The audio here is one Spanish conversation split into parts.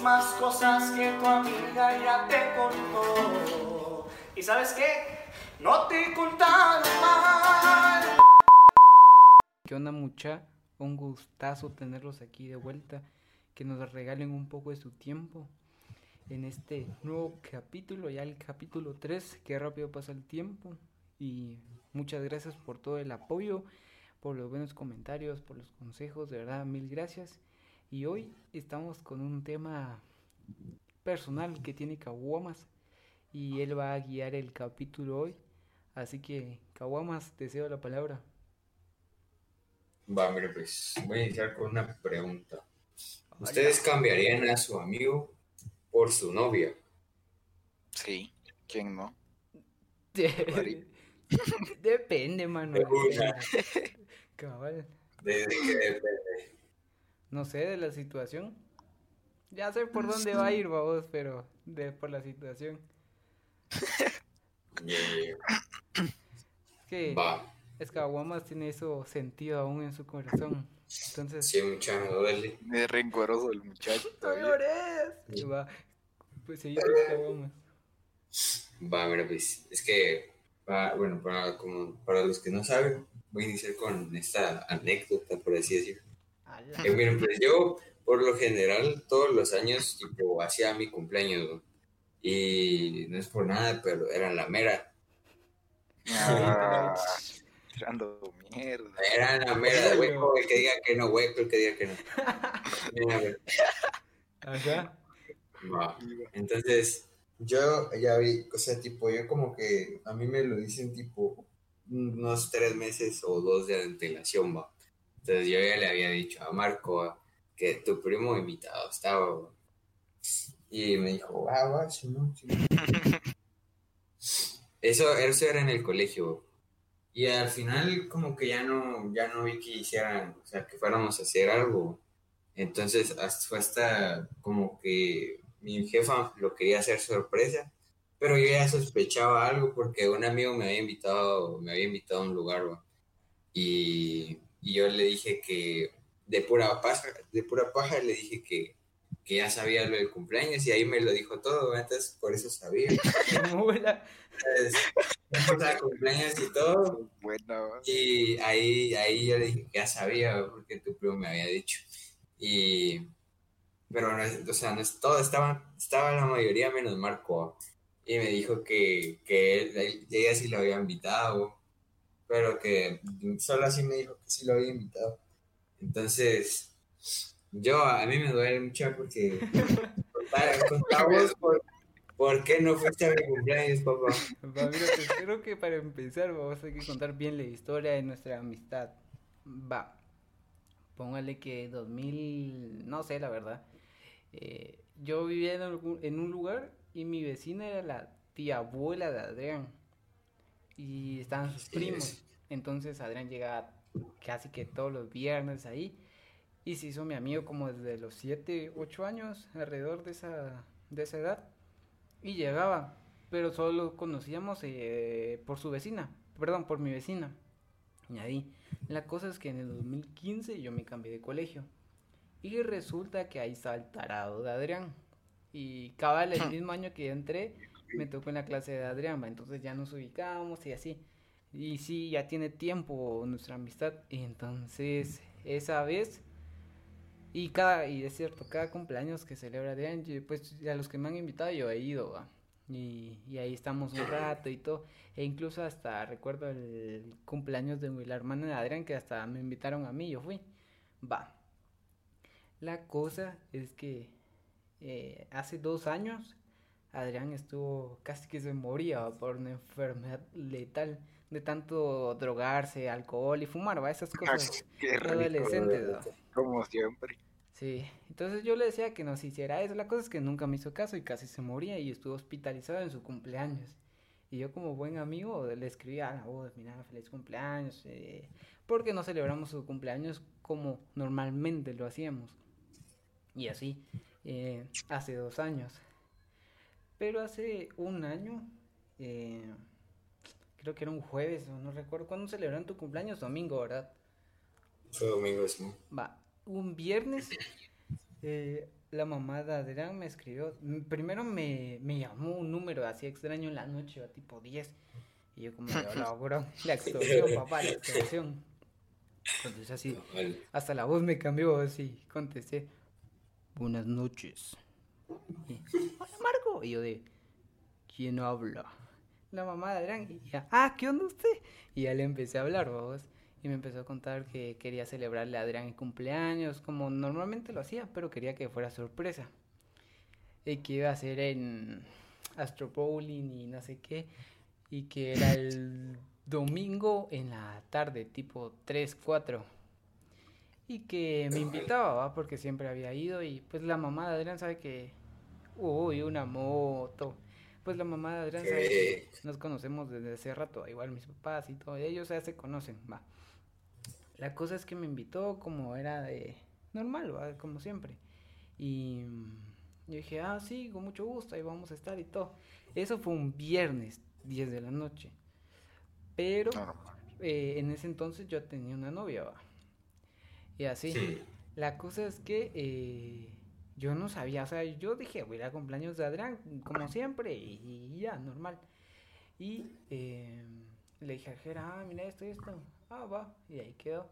mismas cosas que tu amiga ya te contó. ¿Y sabes qué? No te contaron mal. ¿Qué onda mucha? Un gustazo tenerlos aquí de vuelta, que nos regalen un poco de su tiempo en este nuevo capítulo, ya el capítulo 3, que rápido pasa el tiempo. Y muchas gracias por todo el apoyo, por los buenos comentarios, por los consejos, de verdad, mil gracias. Y hoy estamos con un tema personal que tiene Caguamas y él va a guiar el capítulo hoy. Así que, Caguamas, te cedo la palabra. Va, mire, pues voy a iniciar con una pregunta. ¿Ustedes cambiarían a su amigo por su novia? Sí, ¿quién no? Depende, mano. Una. Cabal. ¿De, de qué depende? No sé, de la situación. Ya sé por dónde va a ir, vos, pero de por la situación. Yeah, Es que Va, es que Aguamas tiene eso sentido aún en su corazón. Entonces, sí, mucha me duele. Es rencoroso el muchacho y va, pues seguir con Aguamas. Va, mira, pues es que, va, bueno, para, como, para los que no saben, voy a iniciar con esta anécdota, por así decirlo. Eh, miren, pues yo, por lo general, todos los años, tipo, hacía mi cumpleaños, ¿no? Y no es por nada, pero era la mera. Ah, tirando mierda. Era la mera, hueco, el que diga que no, hueco, el que diga que no. Mira, a ver, Ajá. va. Entonces, yo ya vi, o sea, tipo, yo como que a mí me lo dicen tipo unos tres meses o dos de antelación, va. Entonces yo ya le había dicho a Marco que tu primo invitado estaba. Y me dijo, ah, va, sí, no, sí. Eso, eso era en el colegio. Y al final como que ya no, ya no vi que hicieran, o sea, que fuéramos a hacer algo. Entonces fue hasta como que mi jefa lo quería hacer sorpresa, pero yo ya sospechaba algo porque un amigo me había invitado, me había invitado a un lugar. Y, y yo le dije que de pura paja, de pura paja le dije que, que ya sabía lo del cumpleaños y ahí me lo dijo todo, entonces por eso sabía. Entonces, de cumpleaños y todo. Bueno, Y ahí, ahí yo le dije que ya sabía, porque tu primo me había dicho. Y, pero no es, o sea, no es todo, estaba, estaba la mayoría menos Marco. Y me dijo que, que él, él- ella sí lo había invitado, pero que solo así me dijo que sí lo había invitado. Entonces, yo, a mí me duele mucho porque contamos por, por qué no fuiste a mi cumpleaños, papá. Va, mira, pues creo que para empezar vamos a tener que contar bien la historia de nuestra amistad. Va. Póngale que 2000, no sé la verdad. Eh, yo vivía en, algún- en un lugar y mi vecina era la tía abuela de Adrián. Y estaban sus primos. es. Entonces Adrián llegaba casi que todos los viernes ahí. Y se hizo mi amigo como desde los 7, 8 años, alrededor de esa, de esa edad. Y llegaba, pero solo lo conocíamos eh, por su vecina, perdón, por mi vecina. Y ahí, la cosa es que en el 2015 yo me cambié de colegio. Y resulta que ahí está el tarado de Adrián. Y cabal, el mismo año que entré, me tocó en la clase de Adrián, entonces ya nos ubicábamos y así. Y sí, ya tiene tiempo nuestra amistad. Y entonces, esa vez, y cada, y es cierto, cada cumpleaños que celebra Adrián, pues a los que me han invitado yo he ido, va. Y, y ahí estamos un rato y todo. E incluso hasta recuerdo el cumpleaños de la hermana de Adrián, que hasta me invitaron a mí, yo fui. Va. La cosa es que eh, hace dos años Adrián estuvo casi que se moría por una enfermedad letal de tanto drogarse, alcohol y fumar, va, esas cosas qué de rico, adolescentes, como siempre. Sí, entonces yo le decía que nos hiciera eso. La cosa es que nunca me hizo caso y casi se moría y estuvo hospitalizado en su cumpleaños. Y yo como buen amigo le escribí a la voz, mira, feliz cumpleaños, eh, porque no celebramos su cumpleaños como normalmente lo hacíamos. Y así, eh, hace dos años. Pero hace un año, eh, creo que era un jueves, no recuerdo, ¿cuándo celebraron tu cumpleaños? Domingo, ¿verdad? Fue domingo, sí. Va, un viernes eh, la mamá de Adrián me escribió, primero me, me llamó un número así extraño en la noche, tipo 10. Y yo como, hola, bro, la extorsión, papá, la extorsión. Entonces así, hasta la voz me cambió así, contesté, buenas noches. Hola Marco. Y yo de, ¿quién habla? La mamá de Adrián. Y ya, ah, ¿qué onda usted? Y ya le empecé a hablar, vos. Y me empezó a contar que quería celebrarle a Adrián el cumpleaños, como normalmente lo hacía, pero quería que fuera sorpresa. Y que iba a ser en Astro Bowling y no sé qué. Y que era el domingo en la tarde, tipo 3, 4. Y que me invitaba, ¿va? porque siempre había ido. Y pues la mamá de Adrián sabe que. Uy, una moto. Pues la mamá de Adrián sabe que nos conocemos desde hace rato. Igual mis papás y todo. Ellos ya se conocen, va. La cosa es que me invitó como era de normal, ¿va? como siempre. Y yo dije, ah, sí, con mucho gusto, ahí vamos a estar y todo. Eso fue un viernes, 10 de la noche. Pero eh, en ese entonces yo tenía una novia, ¿va? Y así. La cosa es que eh, yo no sabía, o sea, yo dije, voy a ir a cumpleaños de Adrián, como siempre, y, ya, normal. Y eh, le dije a Jera, ah, mira esto y esto. Ah, va, y ahí quedó.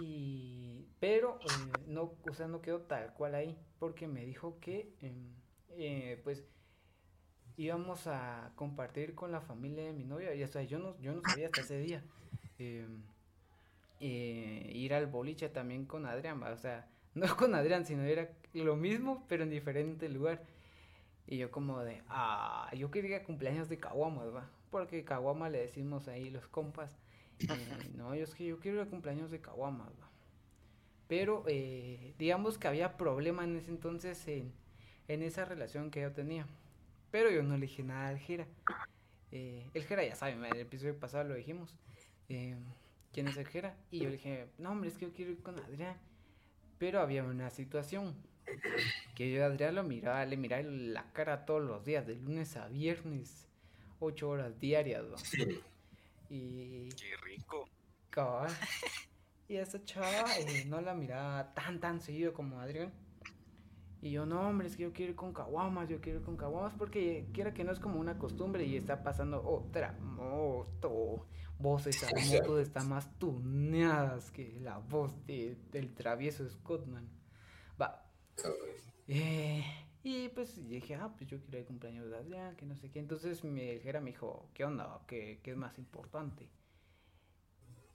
Y, pero, no, o sea, no quedó tal cual ahí, porque me dijo que, em, pues, íbamos a compartir con la familia de mi novia. Y hasta yo no, yo no sabía hasta ese día. Em, eh, ir al boliche también con Adrián, o sea, no con Adrián, sino era lo mismo, pero en diferente lugar. Y yo como de, ah, yo quería cumpleaños de Caguamas, va, porque Caguama le decimos ahí los compas. no, yo es que yo quiero el cumpleaños de Caguamas, va. Pero eh, digamos que había problema en ese entonces en, en esa relación que yo tenía. Pero yo no le dije nada al Jera. Eh, el Jera ya sabe, en el episodio pasado lo dijimos. Eh, ¿Quién es el Jera? Y yo le dije, no, hombre, es que yo quiero ir con Adrián. Pero había una situación que yo a Adrián lo miraba, le miraba la cara todos los días, de lunes a viernes, ocho horas diarias. Y. Qué rico. Y esa chava eh, no la miraba tan, tan seguido como Adrián. Y yo, no, hombre, es que yo quiero ir con caguamas, yo quiero ir con caguamas, porque quiera que no es como una costumbre y está pasando otra moto. Vos, esa moto está más tuneadas que la voz de, del travieso Scottman. Va. Eh, y pues dije, ah, pues yo quiero ir cumpleaños de Adrián, que no sé qué. Entonces mi dijera me dijo, ¿qué onda? ¿Qué, ¿Qué, es más importante?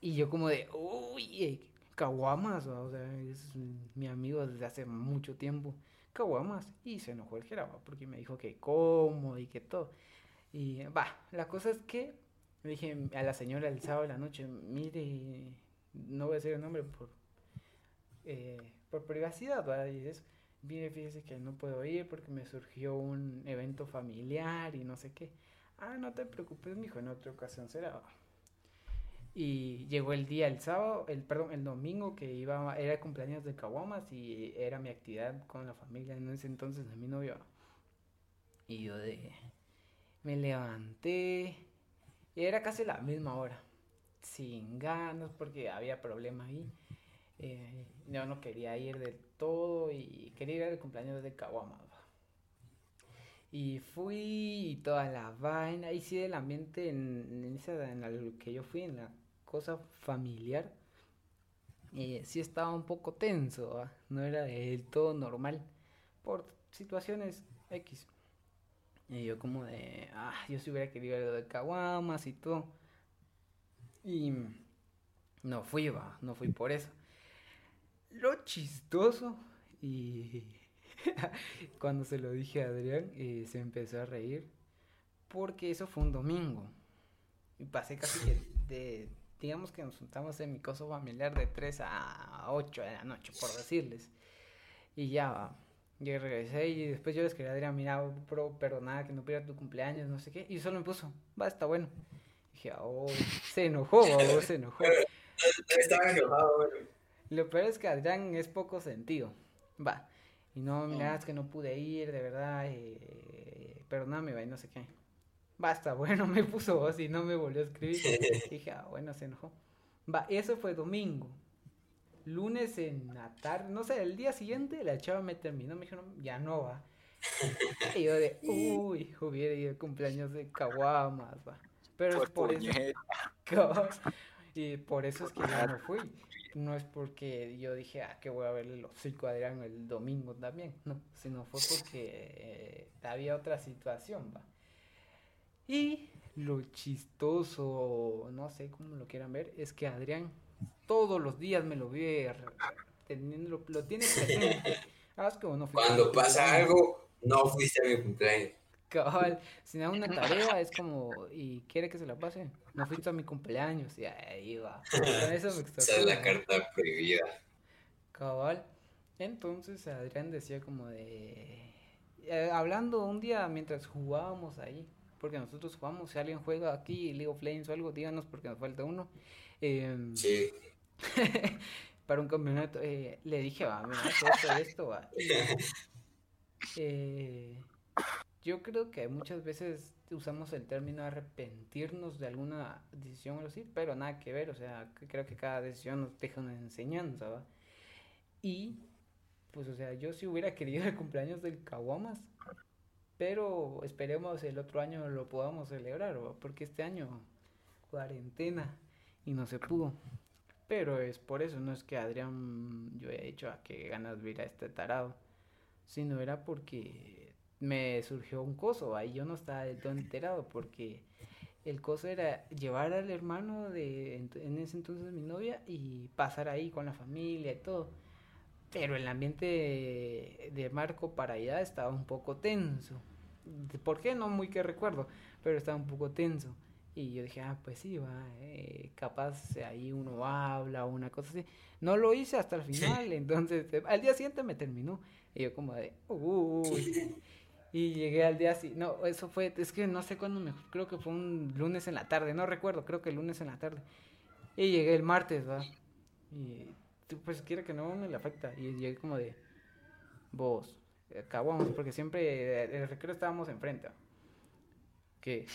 Y yo como de, uy, caguamas, o sea, es mi amigo desde hace mucho tiempo caguamas. Y se enojó el Geraba porque me dijo que cómo y que todo. Y va, la cosa es que le dije a la señora el sábado de la noche, mire, no voy a decir el nombre por, eh, por privacidad, ¿verdad? Y eso. Mire, fíjese que no puedo ir porque me surgió un evento familiar y no sé qué. Ah, no te preocupes, mijo, en otra ocasión será. Y llegó el día, el sábado, el perdón, el domingo que iba, era cumpleaños de Caguamas y era mi actividad con la familia en ese entonces de mi novio. Y yo de, me levanté y era casi la misma hora, sin ganas porque había problema ahí. Eh, yo no quería ir del todo y quería ir al cumpleaños de Caguamas. Y fui y toda la vaina, y sí el ambiente en, en esa en la que yo fui, en la cosa familiar, eh, sí estaba un poco tenso, no era del todo normal por situaciones X. Y yo como de, ah, yo si hubiera querido lo de Caguamas y todo. Y no fui, va, no fui por eso. Lo chistoso y cuando se lo dije a Adrián, eh, se empezó a reír porque eso fue un domingo. Y pasé casi de digamos que nos juntamos en mi coso familiar de 3 a 8 de la noche, por decirles. Y ya, yo regresé y después yo les quería decir, mira, pero perdonada que no pierda tu cumpleaños, no sé qué. Y solo me puso, va, está bueno. Y dije, oh, se enojó, se enojó. Estaba enojado, bueno. Lo peor es que Adrián es poco sentido. Va. Y no, mira, es que no pude ir, de verdad. Eh, perdóname, va, y no sé qué basta, bueno, me puso voz y no me volvió a escribir. dije, ah, bueno, se enojó. Va, eso fue domingo. lunes en la tarde, no sé, el día siguiente la chava me terminó, me dijo, no, ya no va. y yo de, uy, hubiera ido el cumpleaños de Caguamas, va. Pero es por eso. Y por eso es que ya no fui. No es porque yo dije, ah, que voy a verle los cinco a Adrián el domingo también, no, sino fue porque eh, había otra situación, va. Y lo chistoso, no sé cómo lo quieran ver, es que Adrián todos los días me lo ve teniendo, lo, tiene presente. Ah, es que no Cuando pasa algo, no fuiste a mi cumpleaños. Cabal, si da una tarea es como, ¿y quiere que se la pase? No fuiste a mi cumpleaños, y ahí va. Con eso me Esa es la carta prohibida. Cabal. Entonces Adrián decía como de... Eh, hablando un día mientras jugábamos ahí, porque nosotros jugamos, si alguien juega aquí League of Legends o algo, díganos porque nos falta uno. Em, sí. para un campeonato, eh, le dije, va, mira, esto, esto, va. Eh, yo creo que muchas veces usamos el término arrepentirnos de alguna decisión o así, pero nada que ver, o sea, creo que cada decisión nos deja una enseñanza, ¿va? Y, pues, o sea, yo si hubiera querido el cumpleaños del Caguamas, pero esperemos el otro año lo podamos celebrar. Porque este año, cuarentena, y no se pudo. Pero es por eso, no es que Adrián yo haya dicho a ah, qué ganas de ir a este tarado, sino era porque me surgió un coso, ahí yo no estaba del todo enterado porque el coso era llevar al hermano de en ese entonces mi novia y pasar ahí con la familia y todo. Pero el ambiente de, Marco para allá estaba un poco tenso. ¿Por qué? No muy que recuerdo, pero estaba un poco tenso. Y yo dije, ah, pues sí, va, eh, capaz ahí uno habla o una cosa así. No lo hice hasta el final, entonces al día siguiente me terminó. Y yo como de, uy. Y llegué al día así. No, eso fue, es que no sé cuándo me. Creo que fue un lunes en la tarde, no recuerdo, creo que el lunes en la tarde. Y llegué el martes, ¿va? Y pues quiera que no me le afecta. Y llegué como de. Vos, acabamos, porque siempre el recreo estábamos enfrente. Que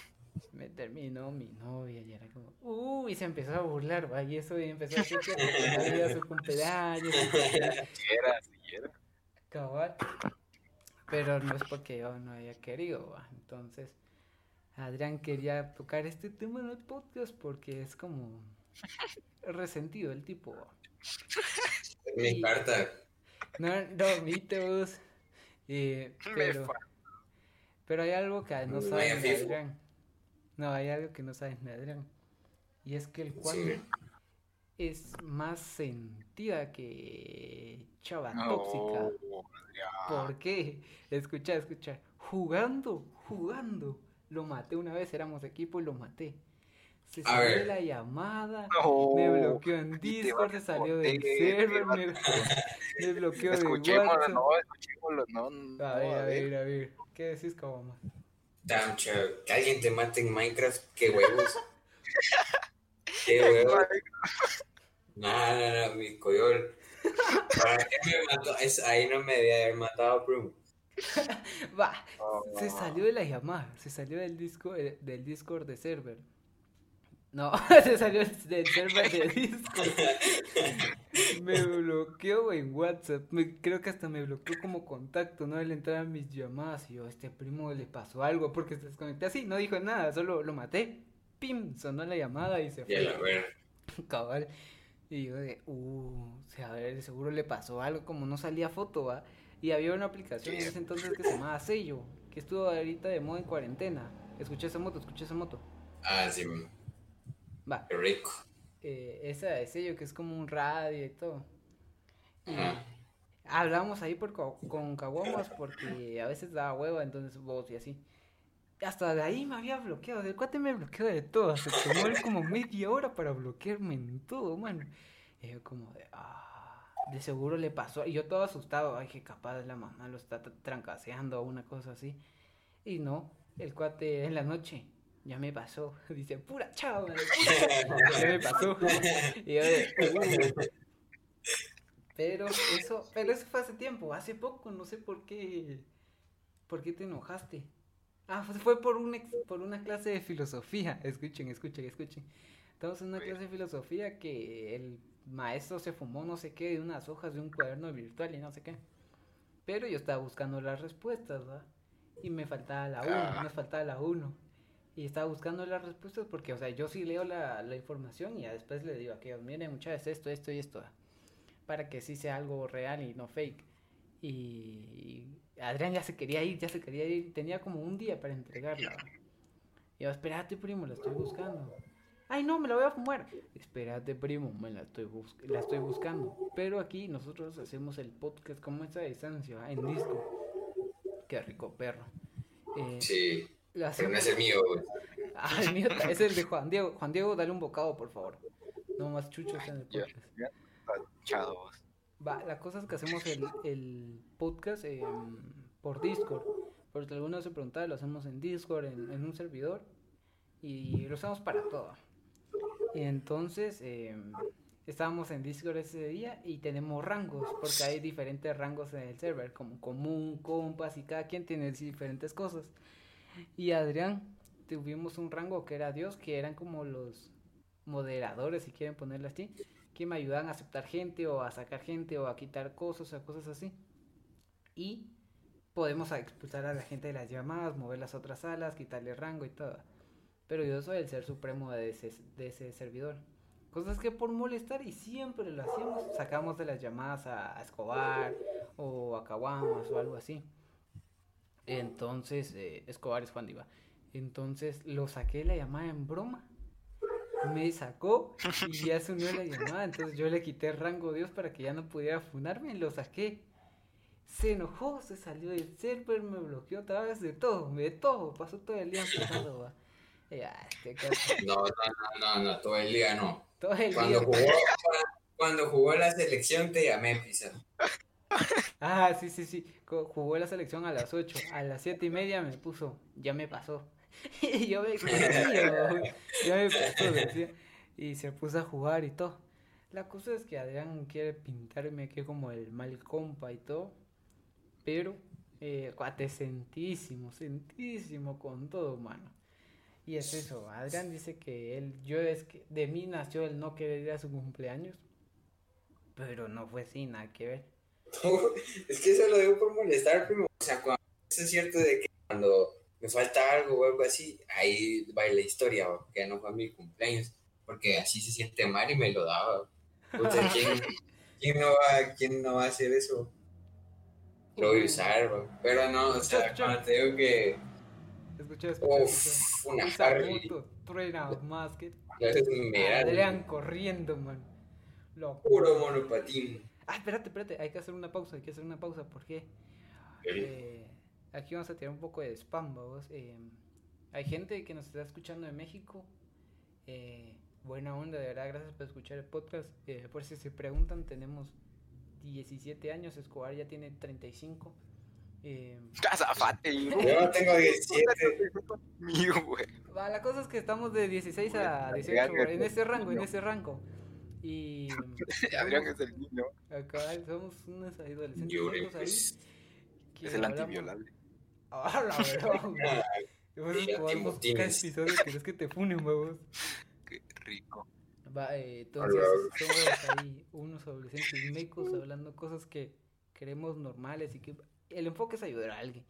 me terminó mi novia y era como, uy, se empezó a burlar, ¿va? Y eso y empezó a decir que su cumpleaños. Cabal. Pero no es porque yo no haya querido, Entonces, Adrián quería tocar este tema en el podcast porque es como resentido el tipo. Me importa. No, no, mitos. Eh, pero, pero hay algo que no saben de Adrián. No, hay algo que no saben de Adrián. Y es que el cual es más sentida que chava tóxica. ¿Por qué? Escucha, escucha. Jugando, jugando. Lo maté una vez, éramos equipo y lo maté. Se salió de la llamada, me bloqueó en Discord, se salió del server, me, me, bloqueó de WhatsApp. No, escuchémoslo, no, no. A ver, a ver, a ver. ¿Qué decís, Kabama? Damn, que alguien te mate en Minecraft, qué huevos. qué huevos. No, no, no, mi coyol. ¿Para qué me mató? Es, ahí no me debía haber matado, bro. Va, se salió de la llamada, se salió del disco eh, del Discord de server. No, se salió del server de Discord. me bloqueó en WhatsApp. creo que hasta me bloqueó como contacto, ¿no? Él entraba en mis llamadas y yo, este primo le pasó algo porque se desconecté así, no dijo nada, solo lo maté. Pim, sonó la llamada y se fue. Y Cabal. Y yo de, uh, o sea, a ver, seguro le pasó algo, como no salía foto, ¿va? Y había una aplicación en ese entonces que se llamaba Sello, que estuvo ahorita de moda en cuarentena. Escuché esa moto, escuché esa moto. Ah, sí. Va. Qué rico. Eh, esa de Sello, que es como un radio y todo. Y hablamos ahí por, con Caguamas porque a veces daba hueva, entonces vos y así hasta de ahí me había bloqueado. El cuate me bloqueó de todo. Se tomó como media hora para bloquearme en todo, mano. Y yo como de, ah, de seguro le pasó. Y yo todo asustado. Ay, que capaz la mamá lo está trancaseando o una cosa así. Y no, el cuate en la noche ya me pasó. Dice, pura chao, ya me pasó. Y yo de, uh". Pero eso, pero eso fue hace tiempo, hace poco, no sé por qué. ¿Por qué te enojaste? Ah, fue por, un por una clase de filosofía. Escuchen, escuchen, escuchen. Estamos en una clase de filosofía que el maestro se fumó no sé qué de unas hojas de un cuaderno virtual y no sé qué. Pero yo estaba buscando las respuestas. Y me faltaba la 1, Ah. me faltaba la 1. Y estaba buscando las respuestas porque, o sea, yo sí leo la, la información y ya después le digo a aquellos, miren muchachos, esto, esto y esto. Para que sí sea algo real y no fake. Y Adrián ya se quería ir, ya se quería ir. Tenía como un día para entregarla. Y yo, espérate, primo, la estoy buscando. Ay, no, me la voy a fumar. Espérate, primo, me la estoy, la estoy buscando. Pero aquí nosotros hacemos el podcast como esta distancia, en disco. Qué rico, perro. Eh, Sí, pero no es el mío, güey. Ah, el mío es el de Juan Diego. Juan Diego, dale un bocado, por favor. No más chuchos en el podcast. Va, la cosa es que hacemos el, el podcast eh, por Discord. Porque algunos se preguntaba, lo hacemos en Discord, en, en un servidor. Y lo usamos para todo. Y entonces eh, estábamos en Discord ese día y tenemos rangos. Porque hay diferentes rangos en el server, como común, compas, y cada quien tiene diferentes cosas. Y Adrián, tuvimos un rango que era Dios, que eran como los moderadores, si quieren ponerlo así, que me ayudan a aceptar gente o a sacar gente o a quitar cosas o cosas así. Y podemos expulsar a la gente de las llamadas, mover las otras salas, quitarle rango y todo. Pero yo soy el ser supremo de ese, de ese servidor. Cosas que por molestar y siempre lo hacíamos, sacamos de las llamadas a, a Escobar o a Caguamas o algo así. Entonces, eh, Escobar es Juan Diva. Entonces lo saqué de la llamada en broma. Me sacó y ya se unió la llamada. Entonces yo le quité rango Dios para que ya no pudiera funarme y lo saqué. Se enojó, se salió del server, me bloqueó otra vez de todo, de todo. Pasó todo el día empezando, va. Este No, no, no, no, no, todo el día no. todo el Cuando día. jugó, cuando jugó la selección te llamé, Pisa. Ah, sí, sí, sí. Jugó la selección a las 8. A las 7 y media me puso, ya me pasó. Y yo me ya me pasó, decía. Y se puso a jugar y todo. La cosa es que Adrián quiere pintarme aquí como el mal compa y todo. Pero, eh, sentísimo, sentísimo con todo, mano. Y es eso, Adrián dice que él, yo es que de mí nació el no querer ir a su cumpleaños. Pero no fue así, nada que ver. Es que eso lo digo por molestar, primo. O sea, cuando, eso es cierto de que cuando me falta algo o algo así, ahí va la historia, o que no fue mi cumpleaños, porque así se siente mal y me lo daba. ¿quién, quién no va, ¿Quién no va a hacer eso? Lo voy a usar, bro. pero no, o sea, cuando te digo que, escucha, uff, escucha. una Harley, truena más que Adrián corriendo, man. Lo puro monopatín. Ah, espérate, espérate, hay que hacer una pausa, hay que hacer una pausa, ¿por qué? Eh, aquí vamos a tirar un poco de spam, vamos. Eh, hay gente que nos está escuchando de México. Eh, buena onda, de verdad, gracias por escuchar el podcast. Eh, por si se preguntan, tenemos 17 años, Escobar ya tiene 35. Eh, Azafate, hijo. Yo no tengo 17. Mío, güey. la cosa es que estamos de 16 a Bueno, 18, Adrián, en ese rango, en ese rango. Y Adrián es el niño. acá somos unos adolescentes ahí. pues. que Es el antiviolable. Ah, la verdad, güey. Cada episodio, que te funen, huevos. Qué rico. Va, eh, entonces somos ahí unos adolescentes mecos hablando cosas que queremos normales y que el enfoque es ayudar a alguien.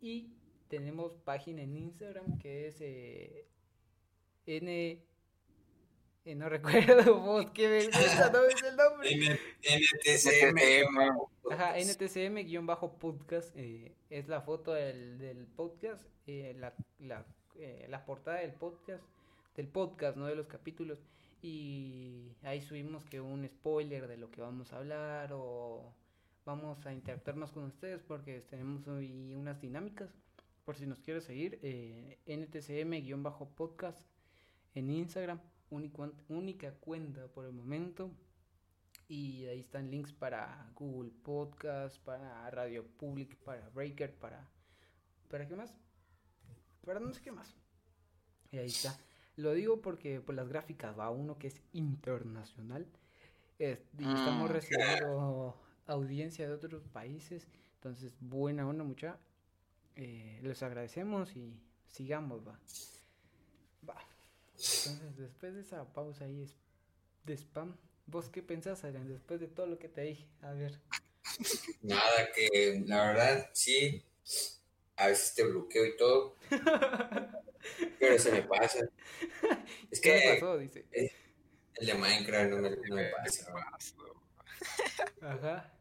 Y tenemos página en Instagram que es eh, N... eh, no recuerdo vos, qué vergüenza, no es el nombre. NTCM. Ajá, NTCM-podcast eh, es la foto del, del podcast, eh, la, la, eh, la portada del podcast, del podcast, no de los capítulos. Y ahí subimos que un spoiler de lo que vamos a hablar o vamos a interactuar más con ustedes porque tenemos hoy unas dinámicas. Por si nos quieres seguir, eh, NTCM-podcast en Instagram, única cuenta por el momento. Y ahí están links para Google Podcast, para Radio Public, para Breaker, para... ¿Para qué más? Para no sé qué más. Y ahí está. Lo digo porque por las gráficas va uno que es internacional. es- y estamos Mm. recibiendo audiencia de otros países. Entonces, buena onda, mucha. Eh, les agradecemos y sigamos, va. Entonces, después de esa pausa ahí es- de spam, ¿Vos qué pensás, Adrián, después de todo lo que te dije? A ver. Nada, que la verdad sí, a veces te bloqueo y todo, pero se me pasa. Es ¿Qué me que pasó? Dice. el de Minecraft no me, no me pasa. Ajá.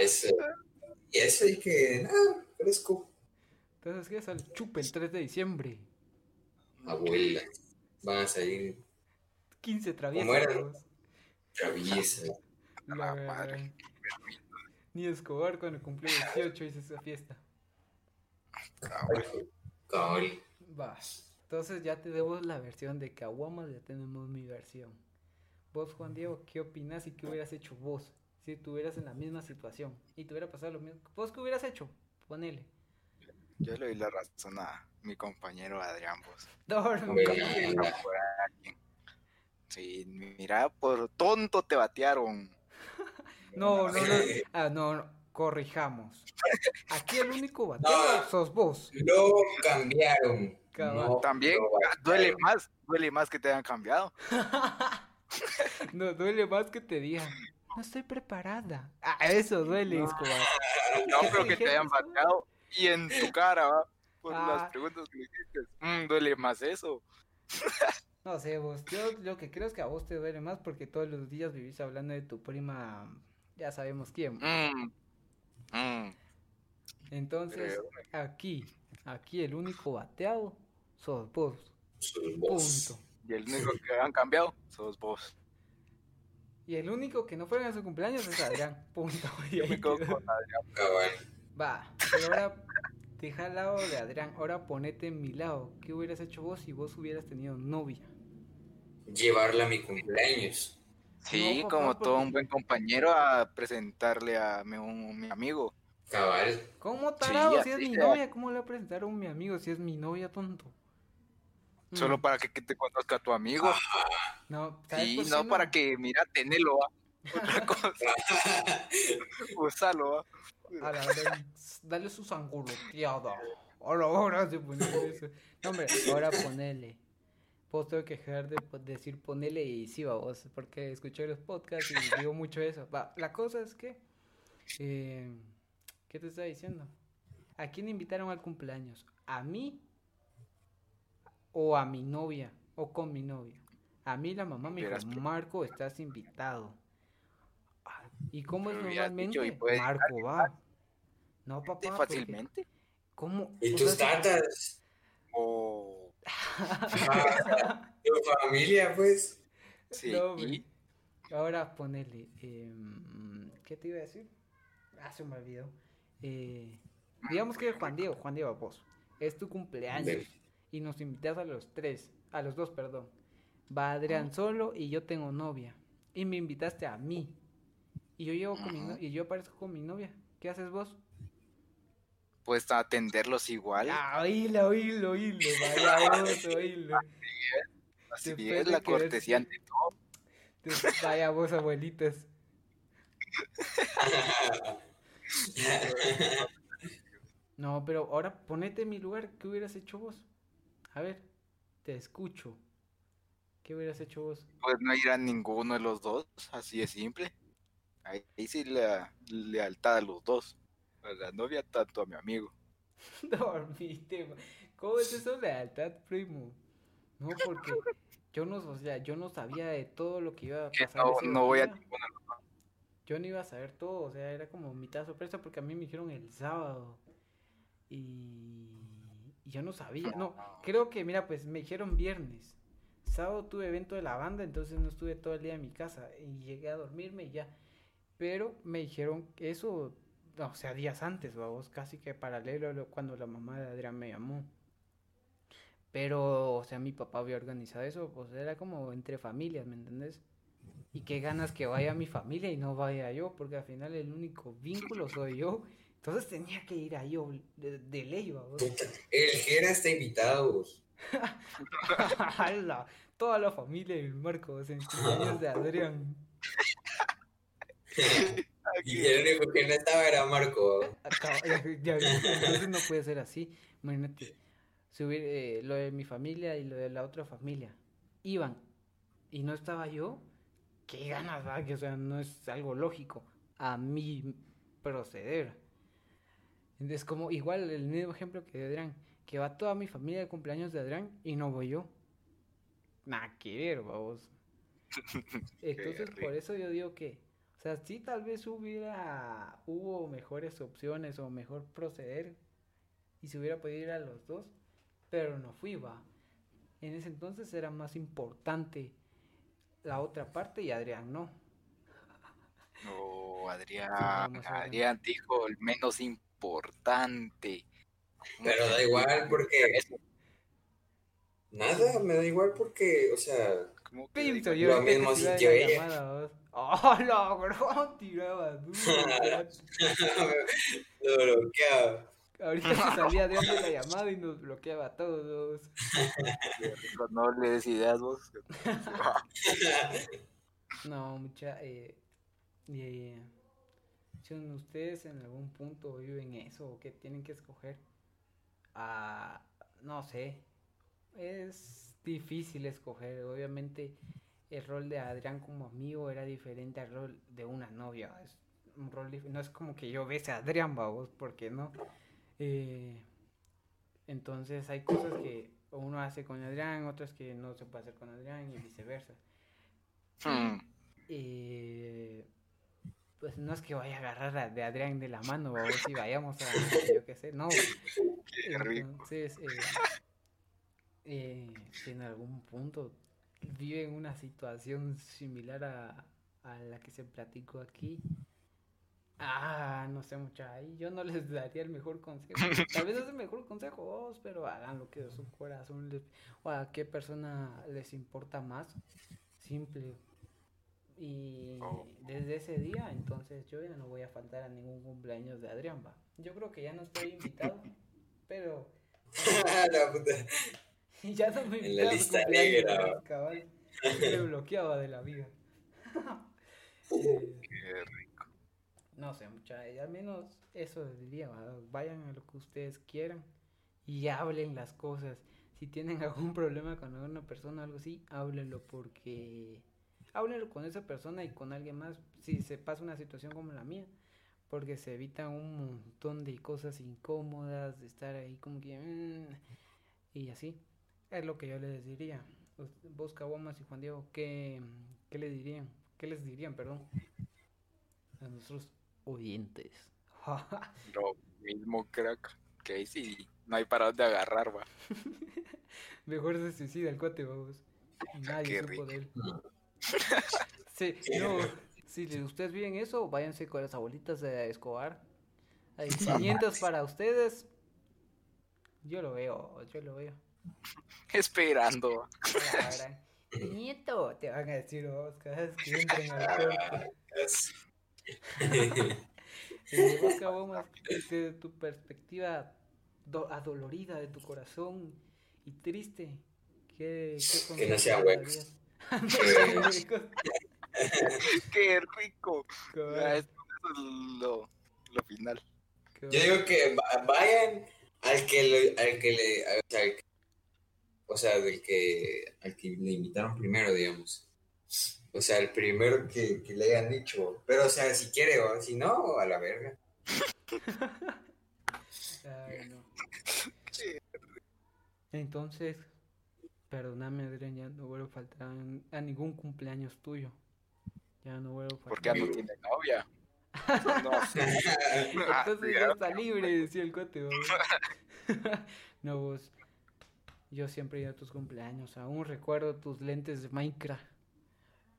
Eso. Y eso y que, nada, fresco. Entonces, ¿qué es el chupe el 3 de diciembre? Abuela, van a salir 15 era? traviesos. traviesas. La- madre. Ni Escobar cuando cumplió 18 hizo esa fiesta. Cabal. Va. Entonces ya te debo la versión de Caguamas, ya tenemos mi versión. Vos, Juan Diego, ¿qué opinas y qué hubieras hecho vos si estuvieras en la misma situación y te hubiera pasado lo mismo? ¿Vos qué hubieras hecho? Ponele. Yo le doy la razón a mi compañero Adrián, pues. Por alguien. Sí, mira, por tonto te batearon. No, no, no. Ah, no, no. Corrijamos. Aquí el único bateo No. sos vos. Lo cambiaron. No, También lo ah, duele más, duele más que te hayan cambiado. No duele más que te digan. No estoy preparada. Ah, eso duele, Escobar. No, pero que te hayan bateado y en tu cara, ¿va? Por Ah. las preguntas que le hiciste. Mm, duele más eso. No sé, vos. Yo lo que creo es que a vos te duele más porque todos los días vivís hablando de tu prima. Ya sabemos quién. Mm, mm. Entonces, Creo. aquí, aquí el único bateado sos vos. Punto. Y el único que han cambiado sos vos. Y el único que no fuera en su cumpleaños es Adrián. Punto. Y Yo me quedo con Adrián. Va, pero ahora deja al lado de Adrián. Ahora ponete en mi lado. ¿Qué hubieras hecho vos si vos hubieras tenido novia? Llevarla a mi cumpleaños. Sí, No, papá, como todo porque- un buen compañero a presentarle a mi, un- mi amigo. Cabal. ¿Cómo tarado? si es mi novia, ¿cómo le voy a presentar a un mi amigo si es mi novia, tonto? Solo Mm, para que, que te conozca a tu amigo. No, ¿sabes Sí, qué no para que, mira, tenelo, va. Otra cosa. Usalo, va. A la hora, dale su sangoloteada. Ahora, ahora se pone eso. No, hombre, ahora ponele. Vos tengo que dejar de decir ponele y sí, va vos, porque escuché los podcasts y digo mucho eso. Va, la cosa es que. eh, ¿Qué te estaba diciendo? ¿A quién invitaron al cumpleaños? ¿A mí? ¿O a mi novia? ¿O con mi novia? A mí la mamá me dijo, Marco, estás invitado. ¿Y cómo es dicho, normalmente? Marco va. No, papá. porque- fácilmente. ¿Cómo? Y tus tatas. O tu familia, pues. sí. No, hombre. y Ahora ponele. em, ¿Qué te iba a decir? Ah, se me olvidó. Eh, digamos que Juan Diego, Juan Diego, vos. Es tu cumpleaños. Del- Y nos invitas a los tres. A los dos, perdón. Va Adrián solo y yo tengo novia. Y me invitaste a mí. Y yo llego con mi no- y yo aparezco con mi novia. ¿Qué haces vos? pues atenderlos igual. Ah, oílo, oílo, oílo. Vaya vos, oílo. Así después es de la cortesía ante todo. Vaya vos, abuelitas. No, pero ahora ponete en mi lugar. ¿Qué hubieras hecho vos? A ver, te escucho. ¿Qué hubieras hecho vos? Pues no ir a ninguno de los dos, así de simple. Ahí, ahí sí la lealtad a los dos. La novia tanto a mi amigo. Dormiste. ¿Cómo es eso lealtad, primo? No, porque yo no, o sea, yo no sabía de todo lo que iba a pasar. no, no voy a dos. Yo no iba a saber todo, o sea, era como mitad sorpresa porque a mí me dijeron el sábado. Y, y yo no sabía, no, creo que, mira, pues me dijeron viernes. Sábado tuve evento de la banda, entonces no estuve todo el día en mi casa y llegué a dormirme y ya. Pero me dijeron que eso, o sea, días antes, vamos, casi que paralelo a lo- cuando la mamá de Adrián me llamó. Pero, o sea, mi papá había organizado eso, pues era como entre familias, ¿me entendés? Y qué ganas que vaya mi familia y no vaya yo, porque al final el único vínculo soy yo. Entonces tenía que ir a yo de, de ley, vamos. El Jera está invitado. Toda la familia de Marcos en cumpleaños de Adrián. Y el único que no estaba era Marco. Acaba- ya- ya vi, entonces no puede ser así. Imagínate, subir eh, lo de mi familia y lo de la otra familia. Iban y no estaba yo. qué ganas, va, que o sea, no es algo lógico a mi proceder. Entonces, como igual el mismo ejemplo que de Adrián, que va toda mi familia de cumpleaños de Adrián y no voy yo. Nada que ver, vamos. Entonces, por eso yo digo que, o sea, sí, tal vez hubiera, hubo mejores opciones o mejor proceder y se hubiera podido ir a los dos, pero no fui, va. En ese entonces era más importante la otra parte y Adrián no. No, Adrián. Adrián dijo el menos importante. Pero da igual porque. Nada, me da igual porque, o sea, ¿Cómo que Pinto, yo Lo ahorita mismo sintió la ella. ¡Oh, la gran tiraba duro! lo bloqueaba. Ahorita se salía de la llamada y nos bloqueaba a todos. No le des ideas vos. No, mucha. Eh, eh, si ustedes en algún punto viven eso o que tienen que escoger, ah, no sé, es difícil escoger. Obviamente, el rol de Adrián como amigo era diferente al rol de una novia. Es un rol no es como que yo bese a Adrián, vamos, porque no. Eh, entonces, hay cosas que uno hace con Adrián, otras que no se puede hacer con Adrián y viceversa. Hmm, Eh, pues no es que vaya a agarrar a- de Adrián de la mano o si vayamos a, yo qué sé, no. Qué rico. Entonces, eh, eh, si en algún punto viven una situación similar a, a la que se platicó aquí, ah, no sé mucho ahí, yo no les daría el mejor consejo. Tal vez es el mejor consejo vos, pero hagan lo que de su corazón les, o a qué persona les importa más. Simple. Y Oh. desde ese día, entonces yo ya no voy a faltar a ningún cumpleaños de Adrián, va. Yo creo que ya no estoy invitado, pero Puta. ya no me En la lista negra. cabal. Me bloqueaba de la vida. Eh, qué rico. no sé, mucha, al menos eso diría, va, vayan a lo que ustedes quieran y hablen las cosas. Si tienen algún problema con alguna persona o algo así, háblenlo porque háblenlo con esa persona y con alguien más si se pasa una situación como la mía, porque se evitan un montón de cosas incómodas, de estar ahí como que mm, y así. Es lo que yo les diría. Vos, Caguamas y Juan Diego, ¿qué, qué le dirían? ¿Qué les dirían, perdón? A nuestros oyentes. Lo mismo, crack. Que ahí sí, no hay para dónde agarrar, va. Mejor se suicida el cuate, vamos. Y nadie supo de él. Sí, no, si de- ustedes viven eso, váyanse con las abuelitas de Escobar. Hay 500 para ustedes. Yo lo veo, yo lo veo. Esperando. Nieto, te van a decir vos cada vez que entren al cuerpo. Vos, desde tu perspectiva do- adolorida de tu corazón y triste, ¿qué, qué Que no le huecos. Qué rico. Es lo, lo final. Yo digo que va- vayan al que le, al que le, sea, al que- o sea, del que, al que le invitaron primero, digamos. O sea, el primero que, que le hayan dicho. Pero, o sea, si quiere, o si no, a la verga. Ay, no. Entonces, perdóname, Adrián, ya no vuelvo a faltar a, a ningún cumpleaños tuyo. Ya no vuelvo a faltar. Porque ya no tiene novia. No sé. Ah, Entonces ya está libre, decía el cote. vamos. no, vos. Yo siempre iba a tus cumpleaños. Aún recuerdo tus lentes de Minecraft.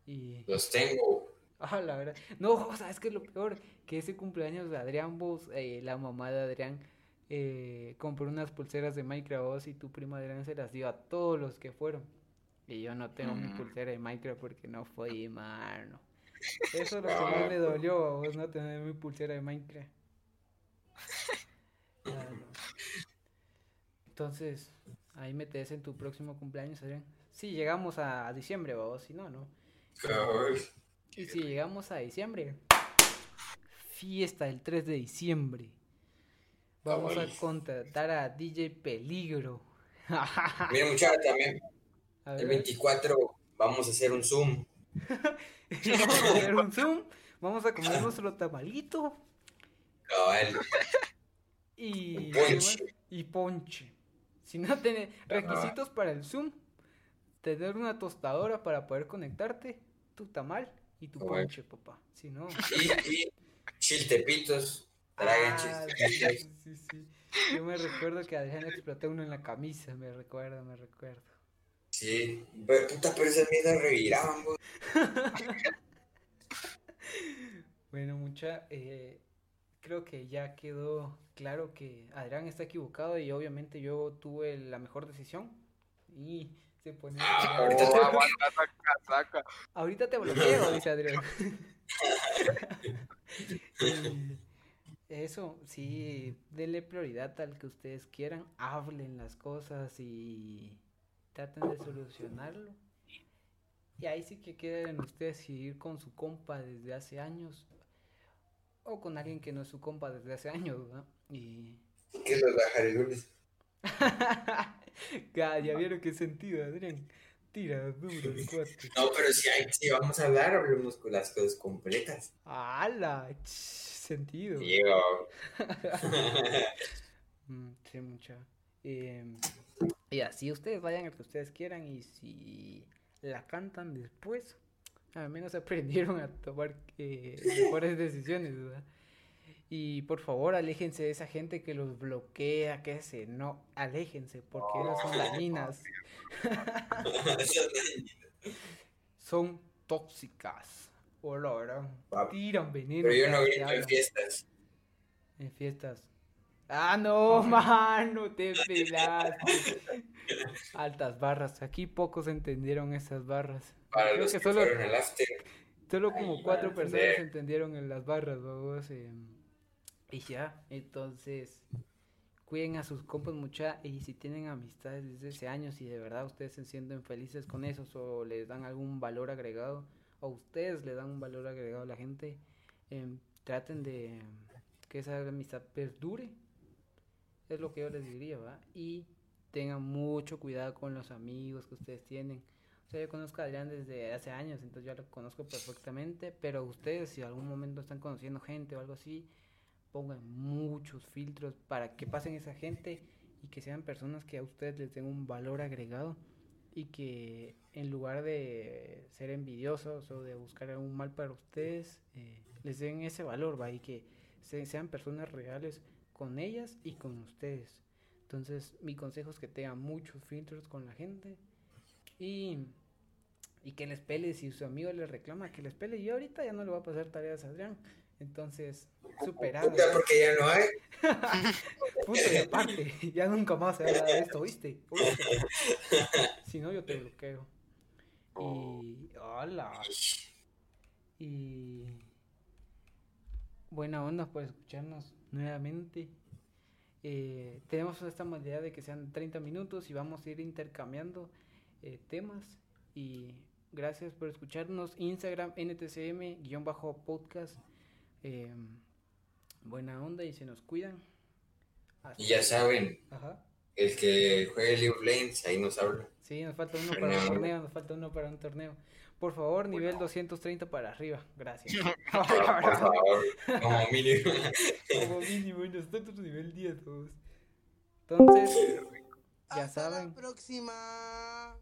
Y. Los tengo. Ah, la verdad. No, ¿sabes qué es lo peor? Que ese cumpleaños de Adrián, vos, eh, la mamá de Adrián, eh, compró unas pulseras de Minecraft vos, y tu prima Adrián se las dio a todos los que fueron. Y yo no tengo mi Mm. pulsera de Minecraft porque no fui, mano. Eso es lo que más le dolió a vos, no tener mi pulsera de Minecraft. Entonces, ahí metes en tu próximo cumpleaños, Adrián. Si llegamos a diciembre, vos, si no, no. Y si llegamos a diciembre, fiesta del 3 de diciembre. Vamos a contratar a DJ Peligro. Mira, muchachos, también el ver, 24 vamos a hacer un Zoom vamos a hacer un Zoom, vamos a comer nuestro tamalito Cabal. y, Ponche. y ponche. Si no tenés requisitos para el Zoom, tener una tostadora para poder conectarte, tu tamal y tu ponche, papá. Si no... Y, chiltepitos. Ah, sí, chiltepitos. sí, sí. Yo me recuerdo que Adrián exploté uno en la camisa, me recuerdo, me recuerdo. Sí. Pero, puta, pero esas mierdas reviraban. Bueno, mucha, eh, creo que ya quedó claro que Adrián está equivocado y obviamente yo tuve la mejor decisión y se pone... Oh, ahorita te-. Ahorita te bloqueo, dice Adrián. Y Eso, sí, denle prioridad al que ustedes quieran, hablen las cosas y traten de solucionarlo. Y ahí sí que queden ustedes si ir con su compa desde hace años o con alguien que no es su compa desde hace años, ¿verdad? Y ¿Qué es bajar el lunes? Ya, vieron qué sentido, Adrián. Tira duro el cuate. No, pero si, hay, si vamos a hablar, hablemos con las cosas completas. ¡Hala! Sentido. Diego. Mm, sí, mucha. Em, y así ustedes vayan al que ustedes quieran y si la cantan después, al menos aprendieron a tomar eh, mejores decisiones, ¿verdad? Y por favor, aléjense de esa gente que los bloquea, que se no, aléjense, porque ellas son dañinas, son tóxicas. O la verdad, Papi, tiran veneno. Pero yo no grito en fiestas. En fiestas. Ah, no, mano, te pelaste. Altas barras. Aquí pocos entendieron esas barras. Para Creo los que que, solo, fueron al after. solo como Ay, cuatro personas entendieron en las barras, babos. eh, y ya, entonces, cuiden a sus compas mucha. Y si tienen amistades desde hace años y de verdad ustedes se sienten felices con esos o les dan algún valor agregado, o ustedes le dan un valor agregado a la gente, em, traten de que esa amistad perdure. Es lo que yo les diría, ¿va? Y tengan mucho cuidado con los amigos que ustedes tienen. O sea, yo conozco a Adrián desde hace años, entonces yo lo conozco perfectamente, pero ustedes si algún momento están conociendo gente o algo así, pongan muchos filtros para que pasen esa gente y que sean personas que a ustedes les den un valor agregado y que en lugar de ser envidiosos o de buscar algún mal para ustedes, eh, les den ese valor, ¿va? Y que se- sean personas reales con ellas y con ustedes. Entonces, mi consejo es que tengan muchos filtros con la gente y, y que les pele si su amigo les reclama que les pele. Y ahorita ya no le va a pasar tareas a Adrián. Entonces, superado. Puta, porque ya no hay. Punto y aparte, ya nunca más se habla de esto. ¿Oíste? Si no, yo te bloqueo. Y. ¡Hola! Y. Buena onda por escucharnos nuevamente. Eh, tenemos esta modalidad de que sean 30 minutos y vamos a ir intercambiando eh, temas. Y gracias por escucharnos. Instagram, ntcm-podcast. Eh, buena onda y se nos cuidan. Hasta- Y ya saben, Ajá. el que juegue League of Legends, ahí nos habla. Sí, nos falta uno para un torneo, nos falta uno para un torneo. Por favor, nivel 230 para arriba. Gracias. Por favor, como mínimo. Como mínimo, y nosotros nivel 10 todos. Entonces, ya Hasta saben. la próxima.